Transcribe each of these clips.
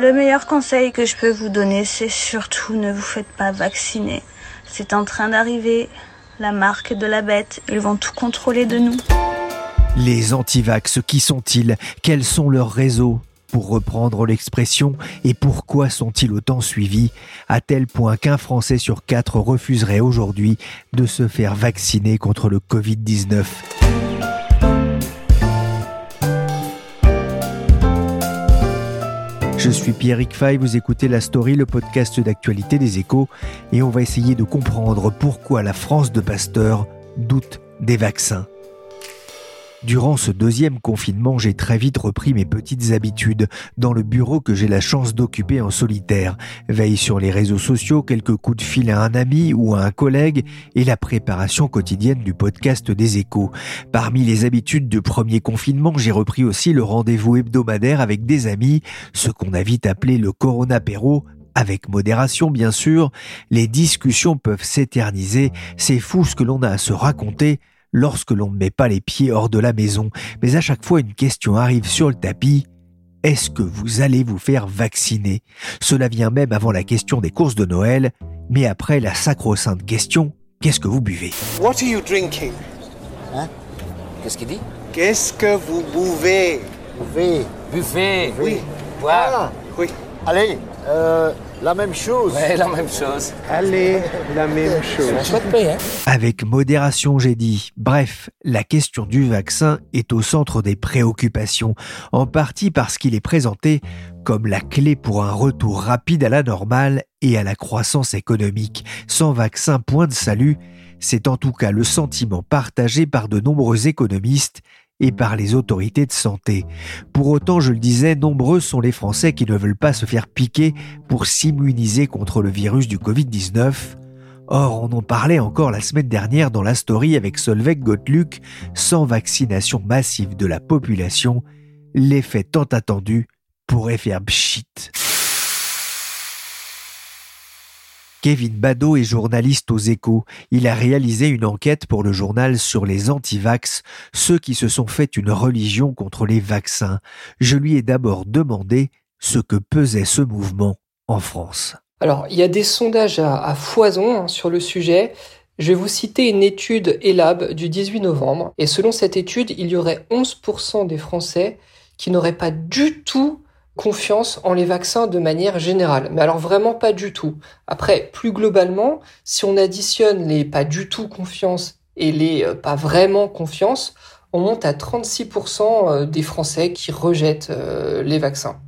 Le meilleur conseil que je peux vous donner, c'est surtout ne vous faites pas vacciner. C'est en train d'arriver. La marque de la bête, ils vont tout contrôler de nous. Les antivax, qui sont-ils? Quels sont leurs réseaux? Pour reprendre l'expression, et pourquoi sont-ils autant suivis, à tel point qu'un Français sur quatre refuserait aujourd'hui de se faire vacciner contre le Covid-19 Je suis Pierrick Fay, vous écoutez La Story, le podcast d'actualité des échos, et on va essayer de comprendre pourquoi la France de Pasteur doute des vaccins. Durant ce deuxième confinement, j'ai très vite repris mes petites habitudes dans le bureau que j'ai la chance d'occuper en solitaire. Veille sur les réseaux sociaux, quelques coups de fil à un ami ou à un collègue et la préparation quotidienne du podcast des échos. Parmi les habitudes du premier confinement, j'ai repris aussi le rendez-vous hebdomadaire avec des amis, ce qu'on a vite appelé le Corona Péro, avec modération bien sûr, les discussions peuvent s'éterniser, c'est fou ce que l'on a à se raconter, lorsque l'on ne met pas les pieds hors de la maison, mais à chaque fois une question arrive sur le tapis. Est-ce que vous allez vous faire vacciner? Cela vient même avant la question des courses de Noël, mais après la sacro-sainte question, qu'est-ce que vous buvez? What are you drinking? Hein? Qu'est-ce qu'il dit? Qu'est-ce que vous buvez? Buffet. Buffet. Oui. Boire. Oui. Allez, euh, la même chose. Ouais, la même chose. Allez, la même chose. Hein Avec modération, j'ai dit. Bref, la question du vaccin est au centre des préoccupations, en partie parce qu'il est présenté comme la clé pour un retour rapide à la normale et à la croissance économique. Sans vaccin, point de salut, c'est en tout cas le sentiment partagé par de nombreux économistes et par les autorités de santé. Pour autant, je le disais, nombreux sont les Français qui ne veulent pas se faire piquer pour s'immuniser contre le virus du Covid-19. Or, on en parlait encore la semaine dernière dans la story avec Solveig Gotluck, sans vaccination massive de la population, l'effet tant attendu pourrait faire pchit. Kevin Badeau est journaliste aux échos. Il a réalisé une enquête pour le journal sur les antivax, ceux qui se sont fait une religion contre les vaccins. Je lui ai d'abord demandé ce que pesait ce mouvement en France. Alors, il y a des sondages à, foison hein, sur le sujet. Je vais vous citer une étude ELAB du 18 novembre. Et selon cette étude, il y aurait 11% des Français qui n'auraient pas du tout confiance en les vaccins de manière générale. Mais alors vraiment pas du tout. Après, plus globalement, si on additionne les pas du tout confiance et les euh, pas vraiment confiance, on monte à 36% des Français qui rejettent euh, les vaccins.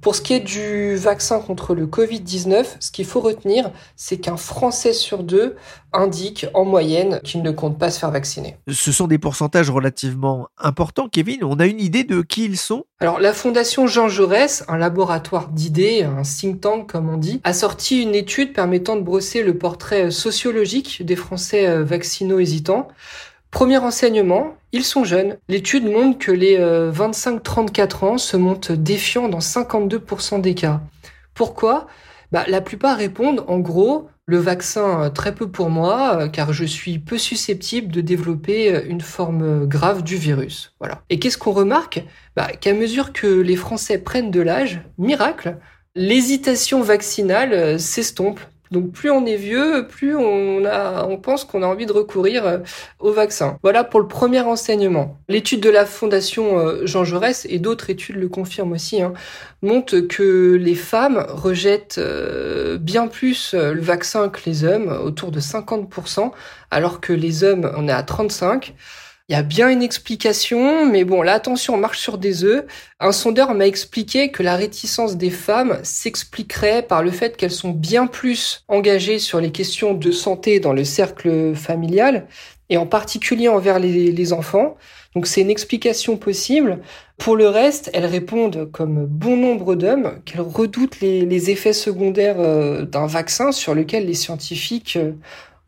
Pour ce qui est du vaccin contre le Covid-19, ce qu'il faut retenir, c'est qu'un Français sur deux indique en moyenne qu'il ne compte pas se faire vacciner. Ce sont des pourcentages relativement importants, Kevin. On a une idée de qui ils sont? Alors la Fondation Jean Jaurès, un laboratoire d'idées, un think tank comme on dit, a sorti une étude permettant de brosser le portrait sociologique des Français euh, vaccinaux-hésitants. Premier enseignement, ils sont jeunes. L'étude montre que les 25-34 ans se montent défiants dans 52% des cas. Pourquoi? Bah, La plupart répondent en gros le vaccin très peu pour moi car je suis peu susceptible de développer une forme grave du virus. Voilà. Et qu'est-ce qu'on remarque? Bah, Qu'à mesure que les Français prennent de l'âge, miracle, l'hésitation vaccinale s'estompe Donc plus on est vieux, plus on a, on pense qu'on a envie de recourir euh, au vaccin. Voilà pour le premier enseignement. L'étude de la Fondation euh, Jean Jaurès et d'autres études le confirment aussi, hein, montrent que les femmes rejettent euh, bien plus le vaccin que les hommes, autour de 50%, alors que les hommes, on est à 35%. Il y a bien une explication, mais bon, là, attention, on marche sur des œufs. Un sondeur m'a expliqué que la réticence des femmes s'expliquerait par le fait qu'elles sont bien plus engagées sur les questions de santé dans le cercle familial, et en particulier envers les, enfants. Donc c'est une explication possible. Pour le reste, elles répondent, comme bon nombre d'hommes, qu'elles redoutent les, effets secondaires euh, d'un vaccin sur lequel les scientifiques euh,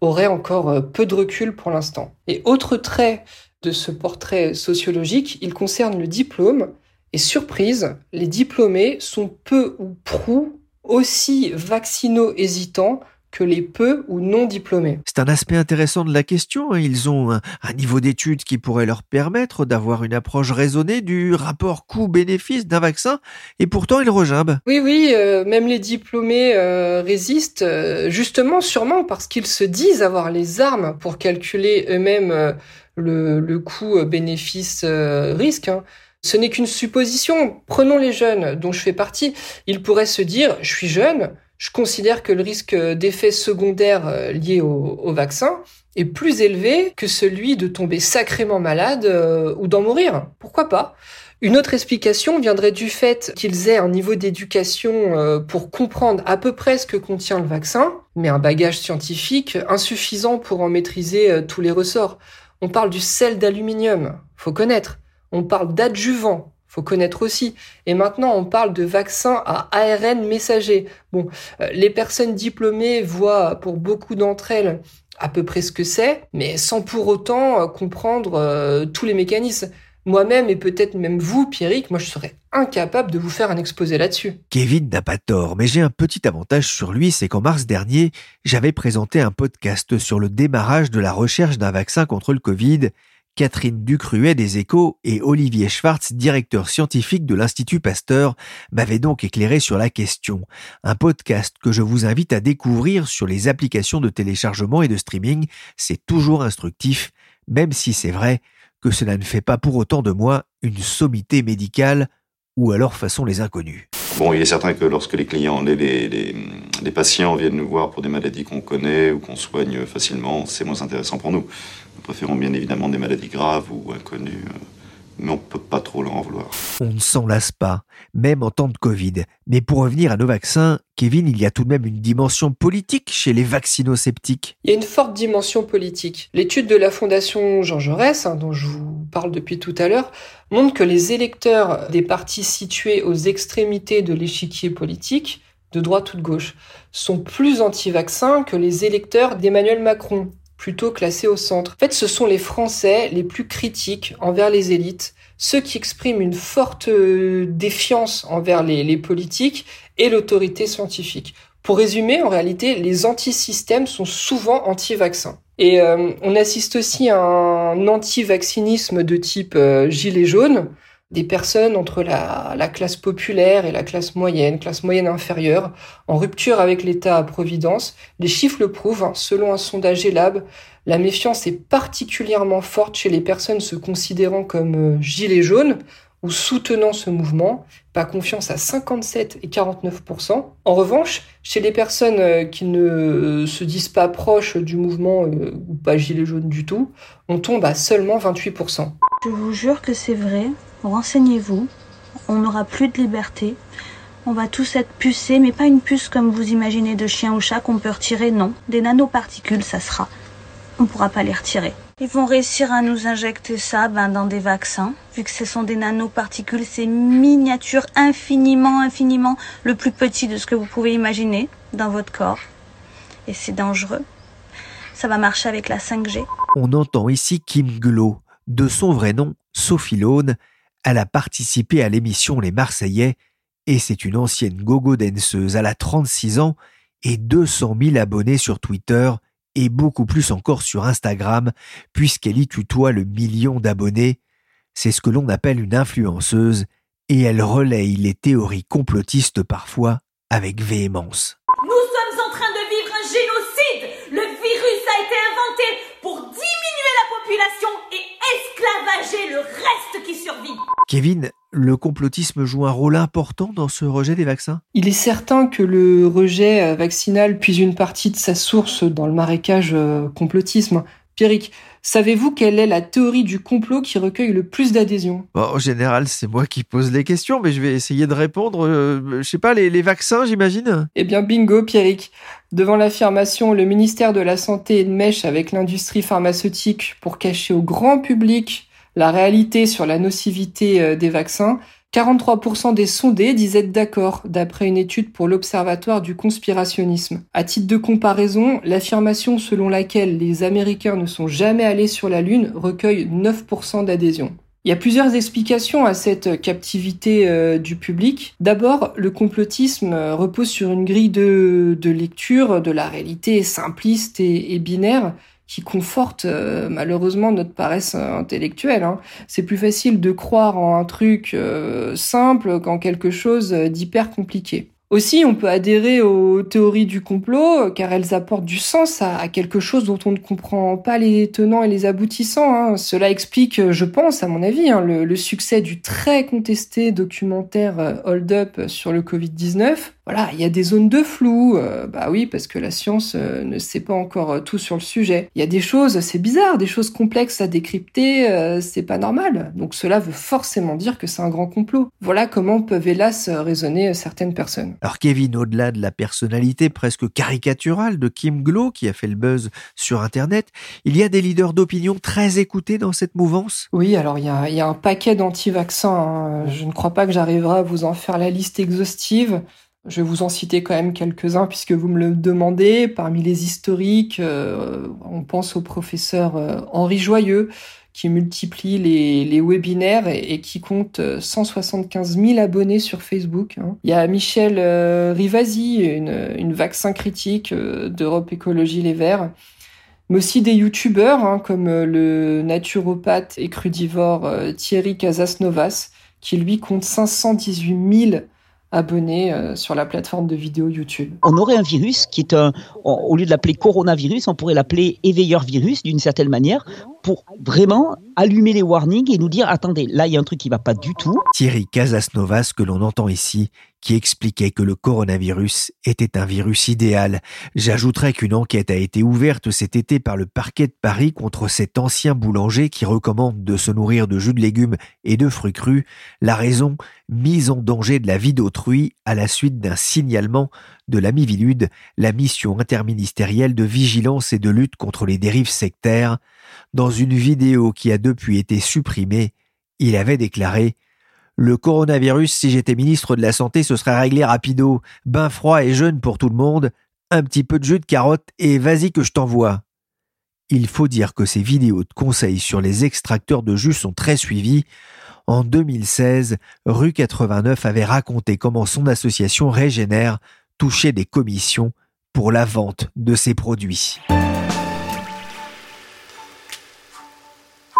auraient encore euh, peu de recul pour l'instant. Et autre trait de ce portrait sociologique, il concerne le diplôme. Et surprise, les diplômés sont peu ou prou aussi vaccino-hésitants que les peu ou non diplômés. C'est un aspect intéressant de la question. Hein. Ils ont un, niveau d'études qui pourrait leur permettre d'avoir une approche raisonnée du rapport coût-bénéfice d'un vaccin, et pourtant ils regimbent. Oui, oui, euh, même les diplômés euh, résistent, euh, justement, sûrement parce qu'ils se disent avoir les armes pour calculer eux-mêmes le, le coût bénéfice-risque. Hein. Ce n'est qu'une supposition. Prenons les jeunes dont je fais partie. Ils pourraient se dire, je suis jeune, je considère que le risque d'effets secondaires euh, liés au, vaccin est plus élevé que celui de tomber sacrément malade euh, ou d'en mourir. Pourquoi pas? Une autre explication viendrait du fait qu'ils aient un niveau d'éducation euh, pour comprendre à peu près ce que contient le vaccin, mais un bagage scientifique insuffisant pour en maîtriser tous les ressorts. On parle du sel d'aluminium, faut connaître. On parle d'adjuvant, faut connaître aussi. Et maintenant, on parle de vaccins à ARN messager. Bon, euh, les personnes diplômées voient pour beaucoup d'entre elles à peu près ce que c'est, mais sans pour autant euh, comprendre euh, tous les mécanismes. Moi-même, et peut-être même vous, Pierrick, moi je serais incapable de vous faire un exposé là-dessus. Kevin n'a pas tort, mais j'ai un petit avantage sur lui, c'est qu'en mars dernier, j'avais présenté un podcast sur le démarrage de la recherche d'un vaccin contre le Covid. Catherine Ducruet des Échos et Olivier Schwartz, directeur scientifique de l'Institut Pasteur, m'avaient donc éclairé sur la question. Un podcast que je vous invite à découvrir sur les applications de téléchargement et de streaming. C'est toujours instructif, même si c'est vrai que cela ne fait pas pour autant de moi une sommité médicale ou alors façon les inconnus. Bon, il est certain que lorsque les clients, les, les, les, patients viennent nous voir pour des maladies qu'on connaît ou qu'on soigne facilement, c'est moins intéressant pour nous. Nous préférons bien évidemment des maladies graves ou inconnues mais on peut pas trop leur en vouloir. On ne s'en lasse pas, même en temps de Covid. Mais pour revenir à nos vaccins, Kevin, il y a tout de même une dimension politique chez les vaccinosceptiques. Il y a une forte dimension politique. L'étude de la Fondation Jean Jaurès, hein, dont je vous parle depuis tout à l'heure, montre que les électeurs des partis situés aux extrémités de l'échiquier politique, de droite ou de gauche, sont plus anti-vaccins que les électeurs d'Emmanuel Macron, plutôt classés au centre. En fait, ce sont les Français les plus critiques envers les élites, ceux qui expriment une forte euh, défiance envers les, politiques et l'autorité scientifique. Pour résumer, en réalité, les anti-systèmes sont souvent anti-vaccins. Et euh, on assiste aussi à un anti-vaccinisme de type euh, gilet jaune, des personnes entre la, la, classe populaire et la classe moyenne, classe moyenne inférieure, en rupture avec l'État-providence. Les chiffres le prouvent. Hein. Selon un sondage ELAB, la méfiance est particulièrement forte chez les personnes se considérant comme euh, gilets jaunes ou soutenant ce mouvement, pas confiance à 57 et 49 En revanche, chez les personnes euh, qui ne euh, se disent pas proches du mouvement ou pas gilets jaunes du tout, on tombe à seulement 28% Je vous jure que c'est vrai, Renseignez-vous, on n'aura plus de liberté. On va tous être pucés, mais pas une puce comme vous imaginez de chien ou chat qu'on peut retirer, non. Des nanoparticules, ça sera. On ne pourra pas les retirer. Ils vont réussir à nous injecter ça ben, dans des vaccins. Vu que ce sont des nanoparticules, c'est miniature, infiniment, infiniment le plus petit de ce que vous pouvez imaginer dans votre corps. Et c'est dangereux. Ça va marcher avec la 5G. On entend ici Kim Glo, de son vrai nom, Sophie Lone, elle a participé à l'émission Les Marseillais et c'est une ancienne gogo danseuse. Elle a 36 ans et 200 000 abonnés sur Twitter et beaucoup plus encore sur Instagram, puisqu'elle y tutoie le million d'abonnés. C'est ce que l'on appelle une influenceuse, et elle relaye les théories complotistes parfois avec véhémence. Nous sommes en train de vivre un génocide Le virus a été inventé pour diminuer la population et esclavager le reste qui survit. Kevin, le complotisme joue un rôle important dans ce rejet des vaccins? Il est certain que le rejet euh, vaccinal puise une partie de sa source dans le marécage euh, complotisme. Pierrick, savez-vous quelle est la théorie du complot qui recueille le plus d'adhésion Bon, En général, c'est moi qui pose les questions, mais je vais essayer de répondre. Euh, je sais pas, les, les vaccins, j'imagine? Eh bien, bingo, Pierrick. Devant l'affirmation, le ministère de la Santé est de mèche avec l'industrie pharmaceutique pour cacher au grand public la réalité sur la nocivité euh, des vaccins, 43% des sondés disaient d'accord, d'après une étude pour l'Observatoire du conspirationnisme. À titre de comparaison, l'affirmation selon laquelle les Américains ne sont jamais allés sur la Lune recueille 9% d'adhésion. Il y a plusieurs explications à cette captivité euh, du public. D'abord, le complotisme euh, repose sur une grille de, lecture de la réalité simpliste et binaire qui conforte euh, malheureusement notre paresse intellectuelle. Hein. C'est plus facile de croire en un truc euh, simple qu'en quelque chose d'hyper compliqué. Aussi, on peut adhérer aux théories du complot car elles apportent du sens à, quelque chose dont on ne comprend pas les tenants et les aboutissants. Hein. Cela explique, je pense, à mon avis, hein, le, succès du très contesté documentaire euh, Hold Up sur le Covid-19 voilà, il y a des zones de flou. Euh, bah oui, parce que la science euh, ne sait pas encore euh, tout sur le sujet. Il y a des choses, c'est bizarre, des choses complexes à décrypter, c'est pas normal. Donc cela veut forcément dire que c'est un grand complot. Voilà comment peuvent hélas raisonner certaines personnes. Alors Kevin, au-delà de la personnalité presque caricaturale de Kim Glow qui a fait le buzz sur Internet, il y a des leaders d'opinion très écoutés dans cette mouvance? Oui, alors il y a, il y a un paquet d'anti-vaccins. Hein. Je ne crois pas que j'arriverai à vous en faire la liste exhaustive. Je vais vous en citer quand même quelques-uns puisque vous me le demandez. Parmi les historiques, euh, on pense au professeur euh, Henri Joyeux qui multiplie les, webinaires et, qui compte 175 euh, 000 abonnés sur Facebook. Hein. Il y a Michel Rivasi, une, une, vaccin critique d'Europe Écologie Les Verts mais aussi des youtubeurs hein, comme le naturopathe et crudivore Thierry Casasnovas, qui lui compte 518 000 abonnés euh, sur la plateforme de vidéo YouTube. On aurait un virus qui est un, au lieu de l'appeler coronavirus, on pourrait l'appeler éveilleur virus d'une certaine manière pour vraiment allumer les warnings et nous dire attendez, là il y a un truc qui va pas du tout. Thierry Casasnovas que l'on entend ici qui expliquait que le coronavirus était un virus idéal. J'ajouterais qu'une enquête a été ouverte cet été par le parquet de Paris contre cet ancien boulanger qui recommande de se nourrir de jus de légumes et de fruits crus, la raison mise en danger de la vie d'autrui à la suite d'un signalement de la Mivilude, la mission interministérielle de vigilance et de lutte contre les dérives sectaires, dans une vidéo qui a depuis été supprimée, il avait déclaré Le coronavirus, si j'étais ministre de la Santé, ce serait réglé rapido, bain froid et jeune pour tout le monde, un petit peu de jus de carotte et vas-y que je t'envoie. Il faut dire que ces vidéos de conseils sur les extracteurs de jus sont très suivies. En 2016, Rue 89 avait raconté comment son association Régénère touchait des commissions pour la vente de ses produits.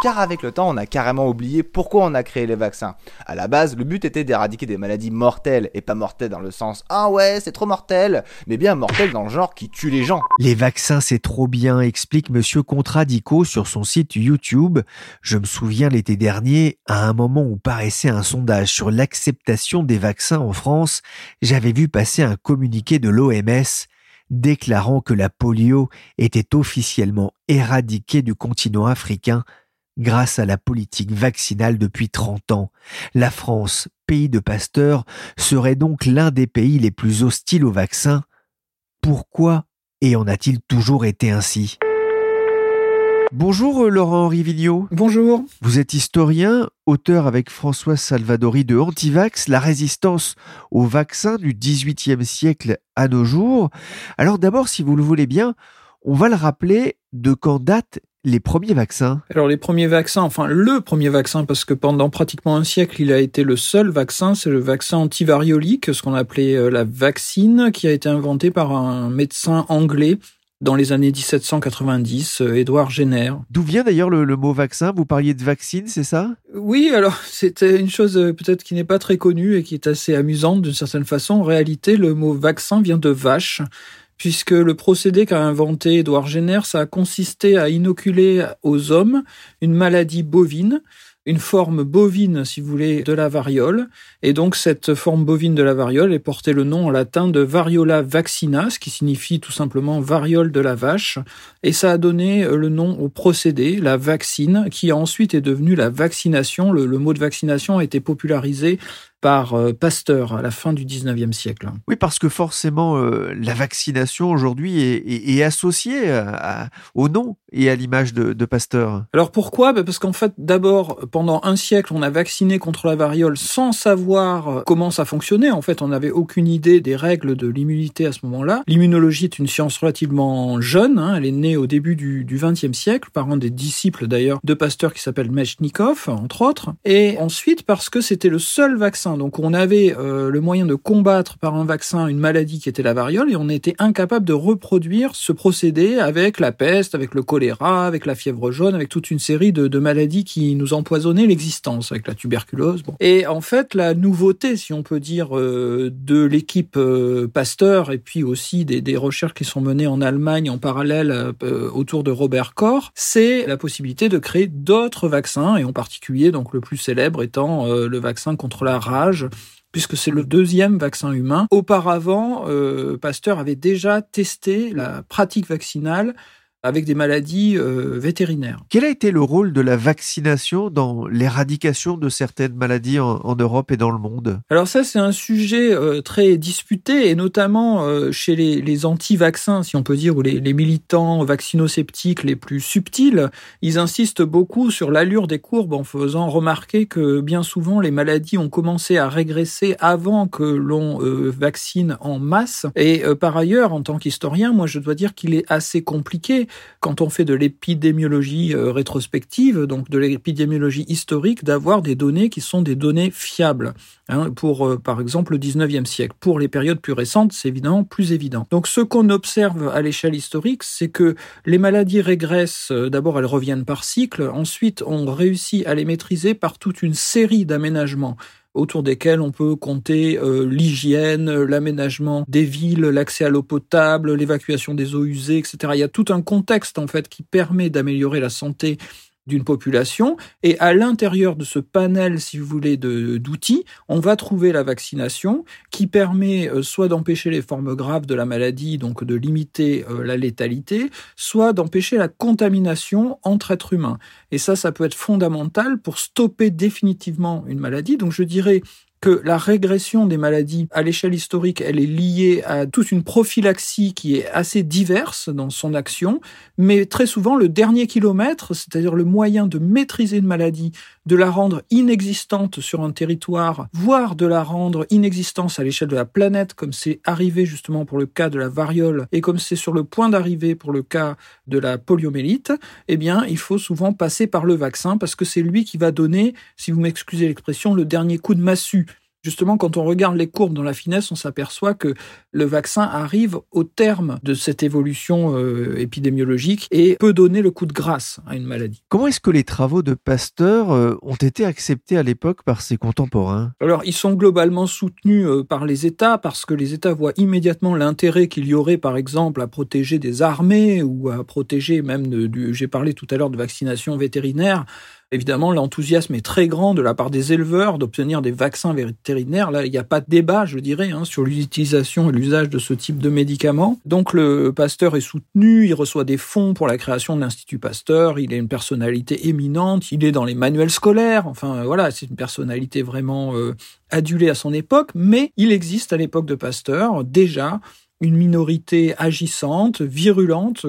Car avec le temps, on a carrément oublié pourquoi on a créé les vaccins. À la base, le but était d'éradiquer des maladies mortelles, et pas mortelles dans le sens ah ouais, c'est trop mortel, mais bien mortel dans le genre qui tue les gens. Les vaccins, c'est trop bien, explique monsieur Contradico sur son site YouTube. Je me souviens l'été dernier, à un moment où paraissait un sondage sur l'acceptation des vaccins en France, j'avais vu passer un communiqué de l'OMS déclarant que la polio était officiellement éradiquée du continent africain grâce à la politique vaccinale depuis 30 ans. La France, pays de pasteurs, serait donc l'un des pays les plus hostiles au vaccin. Pourquoi et en a-t-il toujours été ainsi? Bonjour euh, Laurent-Henri Vigneault. Bonjour. Vous êtes historien, auteur avec François Salvadori de Antivax, la résistance au vaccin du XVIIIe siècle à nos jours. Alors d'abord, si vous le voulez bien, on va le rappeler de quand date les premiers vaccins Alors les premiers vaccins, enfin le premier vaccin, parce que pendant pratiquement un siècle, il a été le seul vaccin, c'est le vaccin antivariolique, ce qu'on appelait euh, la vaccine, qui a été inventé par un médecin anglais dans les années 1790, Édouard Jenner. D'où vient d'ailleurs le, mot vaccin? Vous parliez de vaccine, c'est ça? Oui, alors c'était une chose euh, peut-être qui n'est pas très connue et qui est assez amusante d'une certaine façon. En réalité, le mot vaccin vient de vache puisque le procédé qu'a inventé Édouard Jenner, ça a consisté à inoculer aux hommes une maladie bovine une forme bovine, si vous voulez, de la variole. Et donc, cette forme bovine de la variole est portée le nom en latin de variola vaccina, ce qui signifie tout simplement variole de la vache. Et ça a donné euh, le nom au procédé, la vaccine, qui ensuite est devenu la vaccination. Le mot de vaccination a été popularisé par euh, Pasteur à la fin du 19e siècle. Oui, parce que forcément, euh, la vaccination aujourd'hui est, est, est, associée à, au nom et à l'image de, de, Pasteur. Alors pourquoi? Bah, Parce qu'en fait, d'abord, pendant un siècle, on a vacciné contre la variole sans savoir euh, comment ça fonctionnait. En fait, on n'avait aucune idée des règles de l'immunité à ce moment-là. L'immunologie est une science relativement jeune. Hein, elle est née au début du, du 20e siècle par un des disciples d'ailleurs de Pasteur qui s'appelle Mechnikov, entre autres. Et ensuite, parce que c'était le seul vaccin donc on avait euh, le moyen de combattre par un vaccin une maladie qui était la variole et on était incapable de reproduire ce procédé avec la peste, avec le choléra, avec la fièvre jaune, avec toute une série de, maladies qui nous empoisonnaient l'existence, avec la tuberculose. Et en fait, la nouveauté, si on peut dire, euh, de l'équipe euh, Pasteur et puis aussi des, des, recherches qui sont menées en Allemagne en parallèle autour de Robert Koch, c'est la possibilité de créer d'autres vaccins et en particulier donc le plus célèbre étant le vaccin contre la rage puisque c'est le deuxième vaccin humain. Auparavant, euh, Pasteur avait déjà testé la pratique vaccinale avec des maladies euh, vétérinaires. Quel a été le rôle de la vaccination dans l'éradication de certaines maladies en, en, Europe et dans le monde? Alors ça, c'est un sujet euh, très disputé, et notamment euh, chez les, les anti-vaccins, si on peut dire, ou les, les militants vaccinosceptiques les plus subtils, ils insistent beaucoup sur l'allure des courbes en faisant remarquer que bien souvent les maladies ont commencé à régresser avant que l'on vaccine en masse. Et par ailleurs, en tant qu'historien, moi je dois dire qu'il est assez compliqué quand on fait de l'épidémiologie euh, rétrospective, donc de l'épidémiologie historique, d'avoir des données qui sont des données fiables. Hein, pour, euh, par exemple, le 19e siècle. Pour les périodes plus récentes, c'est évidemment plus évident. Donc, ce qu'on observe à l'échelle historique, c'est que les maladies régressent. euh, D'abord, elles reviennent par cycle. Ensuite, on réussit à les maîtriser par toute une série d'aménagements autour desquels on peut compter euh, l'hygiène, l'aménagement des villes, l'accès à l'eau potable, l'évacuation des eaux usées, etc. Il y a tout un contexte en fait qui permet d'améliorer la santé d'une population et à l'intérieur de ce panel, si vous voulez, d'outils, on va trouver la vaccination qui permet euh, soit d'empêcher les formes graves de la maladie, donc de limiter euh, la létalité, soit d'empêcher la contamination entre êtres humains. Et ça, ça peut être fondamental pour stopper définitivement une maladie. Donc je dirais que la régression des maladies à l'échelle historique, elle est liée à toute une prophylaxie qui est assez diverse dans son action, mais très souvent le dernier kilomètre, c'est-à-dire le moyen de maîtriser une maladie, de la rendre inexistante sur un territoire, voire de la rendre inexistante à l'échelle de la planète, comme c'est arrivé justement pour le cas de la variole et comme c'est sur le point d'arriver pour le cas de la poliomélite, eh bien, il faut souvent passer par le vaccin parce que c'est lui qui va donner, si vous m'excusez l'expression, le dernier coup de massue Justement, quand on regarde les courbes dans la finesse, on s'aperçoit que le vaccin arrive au terme de cette évolution euh, épidémiologique et peut donner le coup de grâce à une maladie. Comment est-ce que les travaux de Pasteur euh, ont été acceptés à l'époque par ses contemporains? Alors, ils sont globalement soutenus euh, par les États parce que les États voient immédiatement l'intérêt qu'il y aurait, par exemple, à protéger des armées ou à protéger même de, du. J'ai parlé tout à l'heure de vaccination vétérinaire. Évidemment, l'enthousiasme est très grand de la part des éleveurs d'obtenir des vaccins vétérinaires. Là, il n'y a pas de débat, je dirais, hein, sur l'utilisation et l'usage de ce type de médicaments. Donc, le Pasteur est soutenu, il reçoit des fonds pour la création de l'Institut Pasteur, il est une personnalité éminente, il est dans les manuels scolaires, enfin voilà, c'est une personnalité vraiment euh, adulée à son époque, mais il existe à l'époque de Pasteur déjà une minorité agissante, virulente,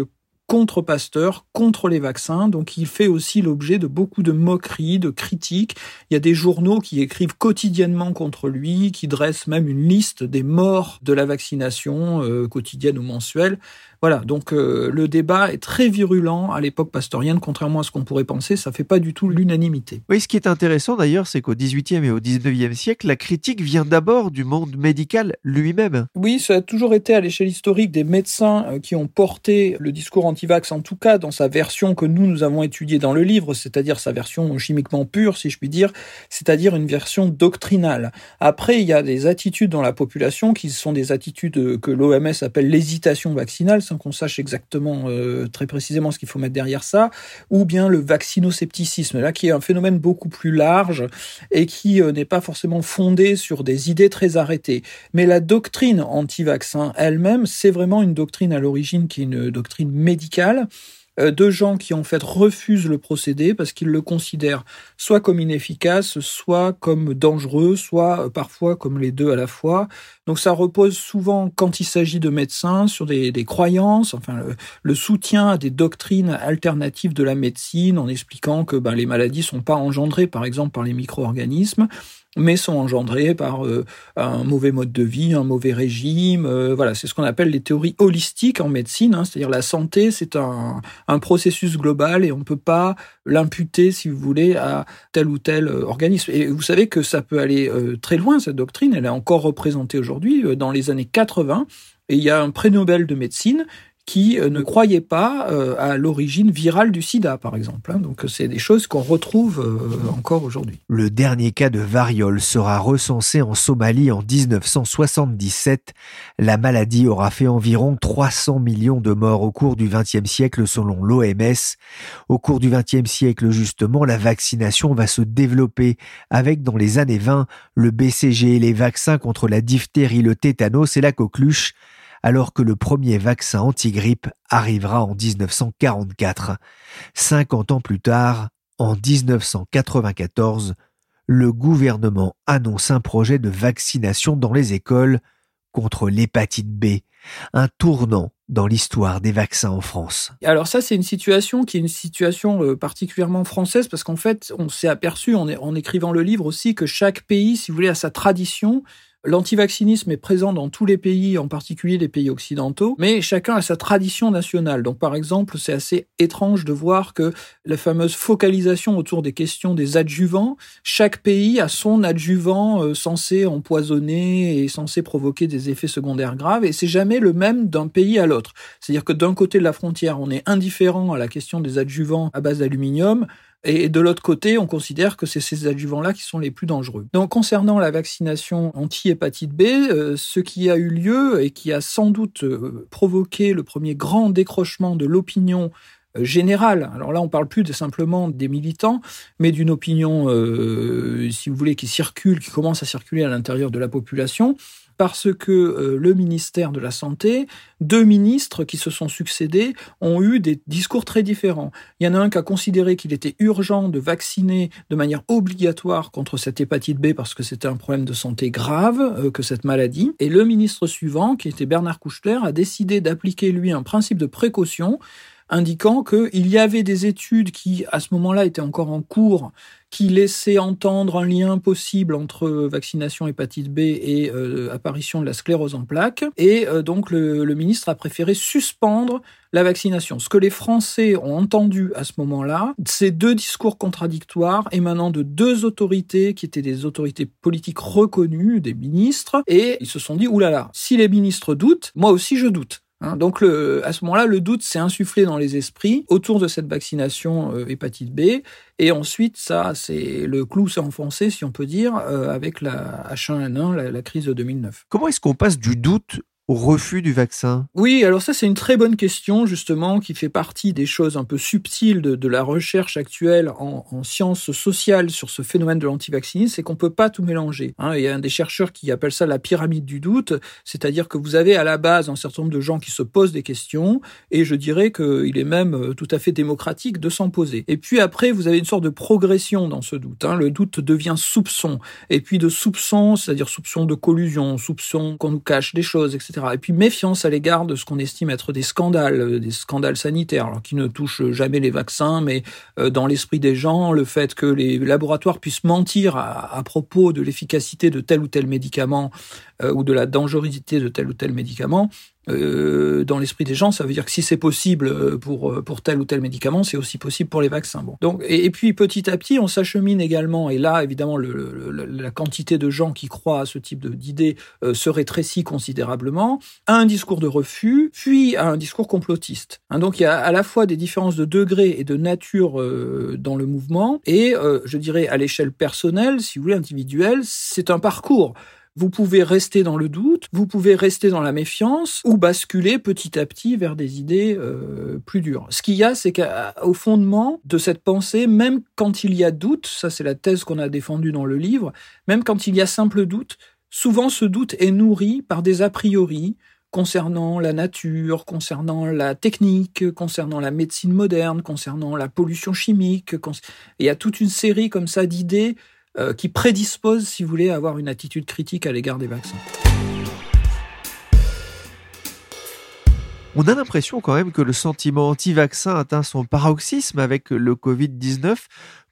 contre Pasteur, contre les vaccins. Donc il fait aussi l'objet de beaucoup de moqueries, de critiques. Il y a des journaux qui écrivent quotidiennement contre lui, qui dressent même une liste des morts de la vaccination, euh, quotidienne ou mensuelle. Voilà, donc euh, le débat est très virulent à l'époque pastorienne, contrairement à ce qu'on pourrait penser, ça fait pas du tout l'unanimité. Oui, ce qui est intéressant d'ailleurs, c'est qu'au XVIIIe et au XIXe siècle, la critique vient d'abord du monde médical lui-même. Oui, ça a toujours été à l'échelle historique des médecins euh, qui ont porté le discours anti-vax, en tout cas dans sa version que nous, nous avons étudiée dans le livre, c'est-à-dire sa version chimiquement pure, si je puis dire, c'est-à-dire une version doctrinale. Après, il y a des attitudes dans la population qui sont des attitudes que l'OMS appelle l'hésitation vaccinale, qu'on sache exactement euh, très précisément ce qu'il faut mettre derrière ça, ou bien le vaccinoscepticisme, là qui est un phénomène beaucoup plus large et qui euh, n'est pas forcément fondé sur des idées très arrêtées. Mais la doctrine anti-vaccin elle-même, c'est vraiment une doctrine à l'origine qui est une doctrine médicale de gens qui en fait refusent le procédé parce qu'ils le considèrent soit comme inefficace, soit comme dangereux, soit euh, parfois comme les deux à la fois. Donc ça repose souvent, quand il s'agit de médecins, sur des, croyances, enfin le, soutien à des doctrines alternatives de la médecine en expliquant que ben, les maladies sont pas engendrées par exemple par les micro-organismes, mais sont engendrés par euh, un mauvais mode de vie, un mauvais régime. Euh, voilà, c'est ce qu'on appelle les théories holistiques en médecine, hein, c'est-à-dire la santé, c'est un, processus global et on ne peut pas l'imputer, si vous voulez, à tel ou tel euh, organisme. Et vous savez que ça peut aller très loin, cette doctrine, elle est encore représentée aujourd'hui dans les années 80. Et il y a un prix Nobel de médecine qui euh, ne croyaient pas euh, à l'origine virale du sida, par exemple. Hein. Donc c'est des choses qu'on retrouve euh, encore aujourd'hui. Le dernier cas de variole sera recensé en Somalie en 1977. La maladie aura fait environ 300 millions de morts au cours du XXe siècle selon l'OMS. Au cours du XXe siècle, justement, la vaccination va se développer avec dans les années 20 le BCG les vaccins contre la diphtérie, le tétanos et la coqueluche alors que le premier vaccin anti-grippe arrivera en 1944. 50 ans plus tard, en 1994, le gouvernement annonce un projet de vaccination dans les écoles contre l'hépatite B, un tournant dans l'histoire des vaccins en France. Alors ça, c'est une situation qui est une situation euh, particulièrement française parce qu'en fait, on s'est aperçu en, en écrivant le livre aussi que chaque pays, si vous voulez, a sa tradition L'antivaccinisme est présent dans tous les pays, en particulier les pays occidentaux, mais chacun a sa tradition nationale. Donc par exemple, c'est assez étrange de voir que la fameuse focalisation autour des questions des adjuvants, chaque pays a son adjuvant euh, censé empoisonner et censé provoquer des effets secondaires graves, et c'est jamais le même d'un pays à l'autre. C'est-à-dire que d'un côté de la frontière, on est indifférent à la question des adjuvants à base d'aluminium, et de l'autre côté, on considère que c'est ces adjuvants-là qui sont les plus dangereux. Donc, concernant la vaccination anti-hépatite B, euh, ce qui a eu lieu et qui a sans doute euh, provoqué le premier grand décrochement de l'opinion euh, générale. Alors là, on parle plus de simplement des militants, mais d'une opinion, si vous voulez, qui circule, qui commence à circuler à l'intérieur de la population, parce que euh, le ministère de la Santé, deux ministres qui se sont succédés, ont eu des discours très différents. Il y en a un qui a considéré qu'il était urgent de vacciner de manière obligatoire contre cette hépatite B parce que c'était un problème de santé grave euh, que cette maladie. Et le ministre suivant, qui était Bernard Kouchner, a décidé d'appliquer lui un principe de précaution indiquant qu'il y avait des études qui, à ce moment-là, étaient encore en cours, qui laissaient entendre un lien possible entre vaccination hépatite B et euh, apparition de la sclérose en plaques. Et euh, donc, le, le, ministre a préféré suspendre la vaccination. Ce que les Français ont entendu à ce moment-là, c'est deux discours contradictoires émanant de deux autorités qui étaient des autorités politiques reconnues, des ministres, et ils se sont dit, oulala, si les ministres doutent, moi aussi je doute. Hein, donc le, à ce moment-là, le doute s'est insufflé dans les esprits autour de cette vaccination euh, hépatite B. Et ensuite, ça, c'est le clou s'est enfoncé, si on peut dire, euh, avec la H1N1, la, la crise de 2009. Comment est-ce qu'on passe du doute refus du vaccin Oui, alors ça c'est une très bonne question justement qui fait partie des choses un peu subtiles de, la recherche actuelle en, en, sciences sociales sur ce phénomène de l'antivaccinisme, c'est qu'on peut pas tout mélanger. Hein. Il y a un des chercheurs qui appelle ça la pyramide du doute, c'est-à-dire que vous avez à la base un certain nombre de gens qui se posent des questions et je dirais qu'il est même euh, tout à fait démocratique de s'en poser. Et puis après, vous avez une sorte de progression dans ce doute. Hein. Le doute devient soupçon et puis de soupçon, c'est-à-dire soupçon de collusion, soupçon qu'on nous cache des choses, etc et puis méfiance à l'égard de ce qu'on estime être des scandales, euh, des scandales sanitaires, qui ne touchent jamais les vaccins, mais euh, dans l'esprit des gens, le fait que les laboratoires puissent mentir à, propos de l'efficacité de tel ou tel médicament euh, ou de la dangerosité de tel ou tel médicament, euh, dans l'esprit des gens, ça veut dire que si c'est possible euh, pour euh, pour tel ou tel médicament, c'est aussi possible pour les vaccins. Bon. Donc et, puis petit à petit, on s'achemine également. Et là, évidemment, le, le, la quantité de gens qui croient à ce type d'idées euh, se rétrécit considérablement à un discours de refus, puis à un discours complotiste. Hein, donc il y a à la fois des différences de degré et de nature euh, dans le mouvement, et je dirais à l'échelle personnelle, si vous voulez, individuelle, c'est un parcours. Vous pouvez rester dans le doute, vous pouvez rester dans la méfiance ou basculer petit à petit vers des idées euh, plus dures. Ce qu'il y a, c'est qu'au fondement de cette pensée, même quand il y a doute, ça c'est la thèse qu'on a défendue dans le livre, même quand il y a simple doute, souvent ce doute est nourri par des a priori, concernant la nature, concernant la technique, concernant la médecine moderne, concernant la pollution chimique. Il y a toute une série comme ça d'idées euh, qui prédisposent, si vous voulez, à avoir une attitude critique à l'égard des vaccins. On a l'impression quand même que le sentiment anti-vaccin atteint son paroxysme avec le Covid-19.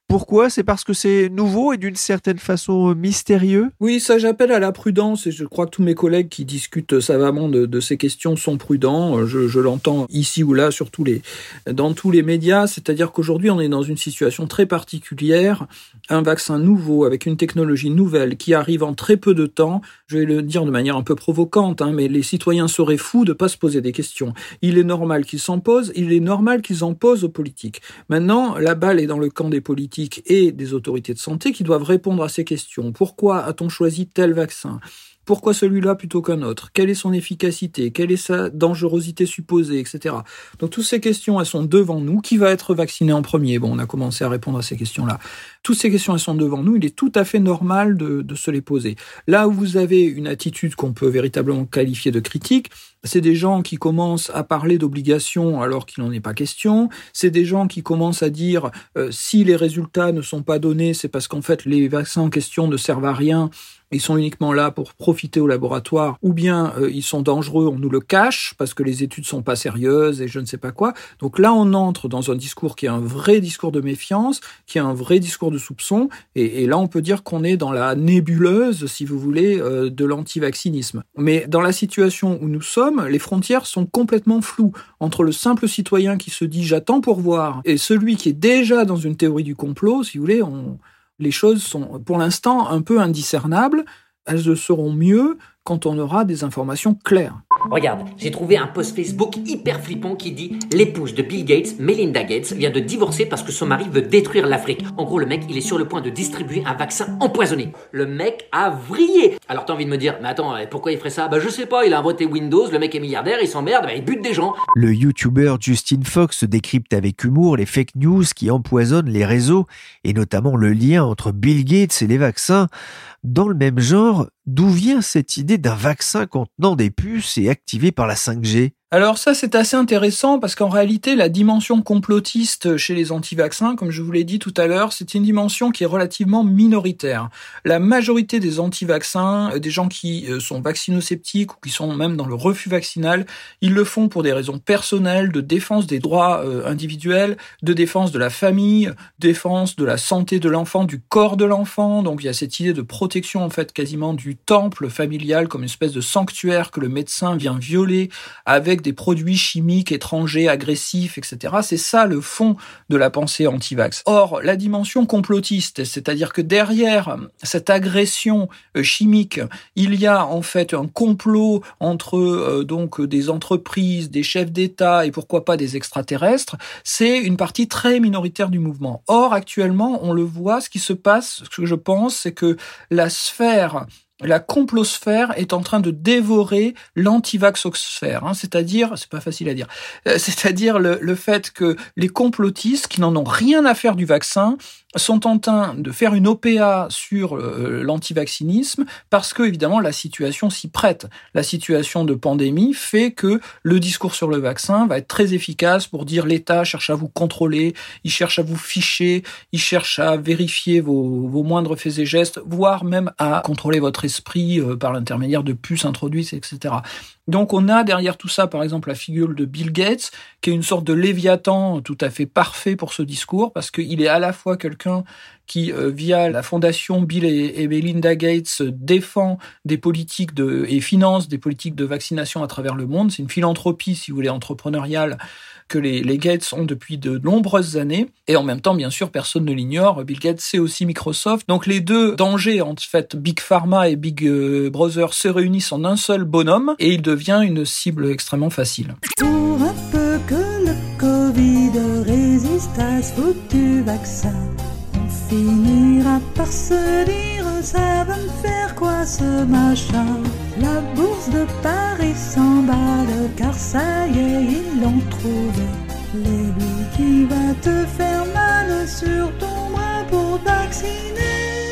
Pourquoi? C'est parce que c'est nouveau et d'une certaine façon mystérieux? Oui, ça j'appelle à la prudence et je crois que tous mes collègues qui discutent savamment de, ces questions sont prudents. Je, je l'entends ici ou là, sur tous les, dans tous les médias. C'est-à-dire qu'aujourd'hui on est dans une situation très particulière, un vaccin nouveau avec une technologie nouvelle qui arrive en très peu de temps. Je vais le dire de manière un peu provocante, hein, mais les citoyens seraient fous de pas se poser des questions. Il est normal qu'ils s'en posent, il est normal qu'ils en posent aux politiques. Maintenant, la balle est dans le camp des politiques et des autorités de santé qui doivent répondre à ces questions. Pourquoi a-t-on choisi tel vaccin? Pourquoi celui-là plutôt qu'un autre? Quelle est son efficacité? Quelle est sa dangerosité supposée, etc. Donc toutes ces questions, elles sont devant nous. Qui va être vacciné en premier? Bon, on a commencé à répondre à ces questions-là. Toutes ces questions, elles sont devant nous. Il est tout à fait normal de, se les poser. Là où vous avez une attitude qu'on peut véritablement qualifier de critique, c'est des gens qui commencent à parler d'obligations alors qu'il n'en est pas question. C'est des gens qui commencent à dire euh, si les résultats ne sont pas donnés, c'est parce qu'en fait les vaccins en question ne servent à rien ils sont uniquement là pour profiter au laboratoire, ou bien euh, ils sont dangereux, on nous le cache parce que les études sont pas sérieuses et je ne sais pas quoi. Donc là, on entre dans un discours qui est un vrai discours de méfiance, qui est un vrai discours de soupçon, et, là, on peut dire qu'on est dans la nébuleuse, si vous voulez, euh, de l'antivaccinisme. Mais dans la situation où nous sommes, les frontières sont complètement floues entre le simple citoyen qui se dit j'attends pour voir et celui qui est déjà dans une théorie du complot, si vous voulez, on les choses sont pour l'instant un peu indiscernables. Elles le seront mieux quand on aura des informations claires. Regarde, j'ai trouvé un post Facebook hyper flippant qui dit L'épouse de Bill Gates, Melinda Gates, vient de divorcer parce que son mari veut détruire l'Afrique. En gros, le mec, il est sur le point de distribuer un vaccin empoisonné. Le mec a vrillé. Alors t'as envie de me dire, mais attends, pourquoi il ferait ça? Bah je sais pas, il a inventé Windows, le mec est milliardaire, il s'emmerde, bah, il bute des gens. Le YouTuber Justin Fox décrypte avec humour les fake news qui empoisonnent les réseaux, et notamment le lien entre Bill Gates et les vaccins. Dans le même genre, d'où vient cette idée d'un vaccin contenant des puces et activé par la 5G alors ça, c'est assez intéressant parce qu'en réalité, la dimension complotiste chez les anti-vaccins, comme je vous l'ai dit tout à l'heure, c'est une dimension qui est relativement minoritaire. La majorité des anti-vaccins, euh, des gens qui euh, sont vaccino-sceptiques ou qui sont même dans le refus vaccinal, ils le font pour des raisons personnelles, de défense des droits euh, individuels, de défense de la famille, défense de la santé de l'enfant, du corps de l'enfant. Donc il y a cette idée de protection en fait quasiment du temple familial comme une espèce de sanctuaire que le médecin vient violer avec des produits chimiques étrangers, agressifs, etc. C'est ça le fond de la pensée anti-vax. Or, la dimension complotiste, c'est-à-dire que derrière cette agression euh, chimique, il y a en fait un complot entre euh, donc des entreprises, des chefs d'État et pourquoi pas des extraterrestres, c'est une partie très minoritaire du mouvement. Or, actuellement, on le voit, ce qui se passe, ce que je pense, c'est que la sphère la complosphère est en train de dévorer l'antivaxosphère, hein, c'est-à-dire, c'est pas facile à dire, euh, c'est-à-dire le, le, fait que les complotistes qui n'en ont rien à faire du vaccin sont en train de faire une OPA sur euh, l'antivaccinisme parce que évidemment la situation s'y prête. La situation de pandémie fait que le discours sur le vaccin va être très efficace pour dire l'État cherche à vous contrôler, il cherche à vous ficher, il cherche à vérifier vos, moindres faits et gestes, voire même à contrôler votre esprit euh, par l'intermédiaire de puces introduites, etc. Donc on a derrière tout ça, par exemple, la figure de Bill Gates, qui est une sorte de léviathan tout à fait parfait pour ce discours, parce qu'il est à la fois quelqu'un qui, euh, via la fondation Bill et, Melinda Gates, défend des politiques et finance des politiques de vaccination à travers le monde. C'est une philanthropie, si vous voulez, entrepreneuriale que les, Gates ont depuis de nombreuses années. Et en même temps, bien sûr, personne ne l'ignore, Bill Gates, c'est aussi Microsoft. Donc les deux dangers, en fait, Big Pharma et Big euh, Brother se réunissent en un seul bonhomme et il devient une cible extrêmement facile. Pour un que le Covid résiste à ce foutu vaccin, finira par se dire ça va me faire quoi ce machin La bourse de Paris s'emballe car ça y est, ils l'ont trouvé. L'aiguille qui va te faire mal sur ton bras pour vacciner.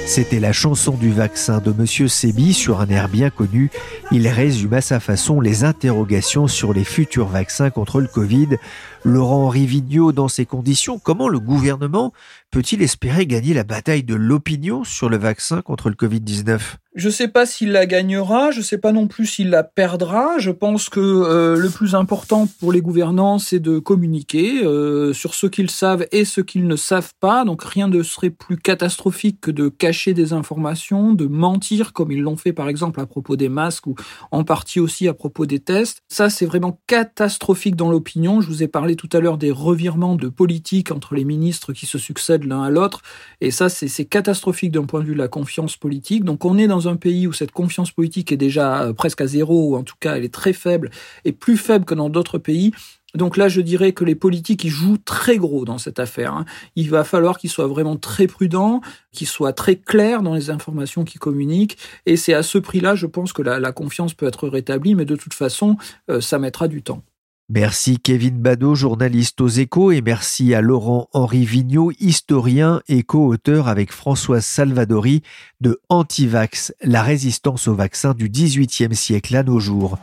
C'était la chanson du vaccin de Monsieur Sebi sur un air bien connu. Il résume à sa façon les interrogations sur les futurs vaccins contre le Covid. Laurent-Henri Vigneault, dans ces conditions, comment le gouvernement peut-il espérer gagner la bataille de l'opinion sur le vaccin contre le Covid-19 je ne sais pas s'il la gagnera, je ne sais pas non plus s'il la perdra. Je pense que euh, le plus important pour les gouvernants, c'est de communiquer euh, sur ce qu'ils savent et ce qu'ils ne savent pas. Donc rien ne serait plus catastrophique que de cacher des informations, de mentir comme ils l'ont fait par exemple à propos des masques ou en partie aussi à propos des tests. Ça, c'est vraiment catastrophique dans l'opinion. Je vous ai parlé tout à l'heure des revirements de politique entre les ministres qui se succèdent l'un à l'autre. Et ça, c'est catastrophique d'un point de vue de la confiance politique. Donc on est dans un pays où cette confiance politique est déjà euh, presque à zéro, ou en tout cas elle est très faible, et plus faible que dans d'autres pays, donc là, je dirais que les politiques ils jouent très gros dans cette affaire. Hein. Il va falloir qu'ils soient vraiment très prudents, qu'ils soient très clairs dans les informations qu'ils communiquent. Et c'est à ce prix-là, je pense que la, confiance peut être rétablie, mais de toute façon, euh, ça mettra du temps. Merci Kevin Badeau, journaliste aux échos, et merci à Laurent-Henri Vigneault, historien et co-auteur avec Françoise Salvadori de Antivax, la résistance au vaccin du XVIIIe siècle à nos jours.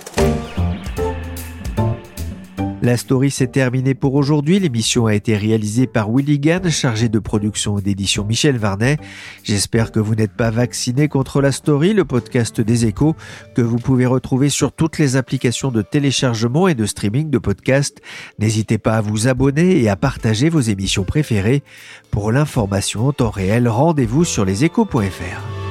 La story s'est terminée pour aujourd'hui. L'émission a été réalisée par Willy Gann, chargé de production et d'édition Michel Varnet. J'espère que vous n'êtes pas vacciné contre la story, le podcast des échos, que vous pouvez retrouver sur toutes les applications de téléchargement et de streaming de podcasts. N'hésitez pas à vous abonner et à partager vos émissions préférées. Pour l'information en temps réel, rendez-vous sur leséchos.fr.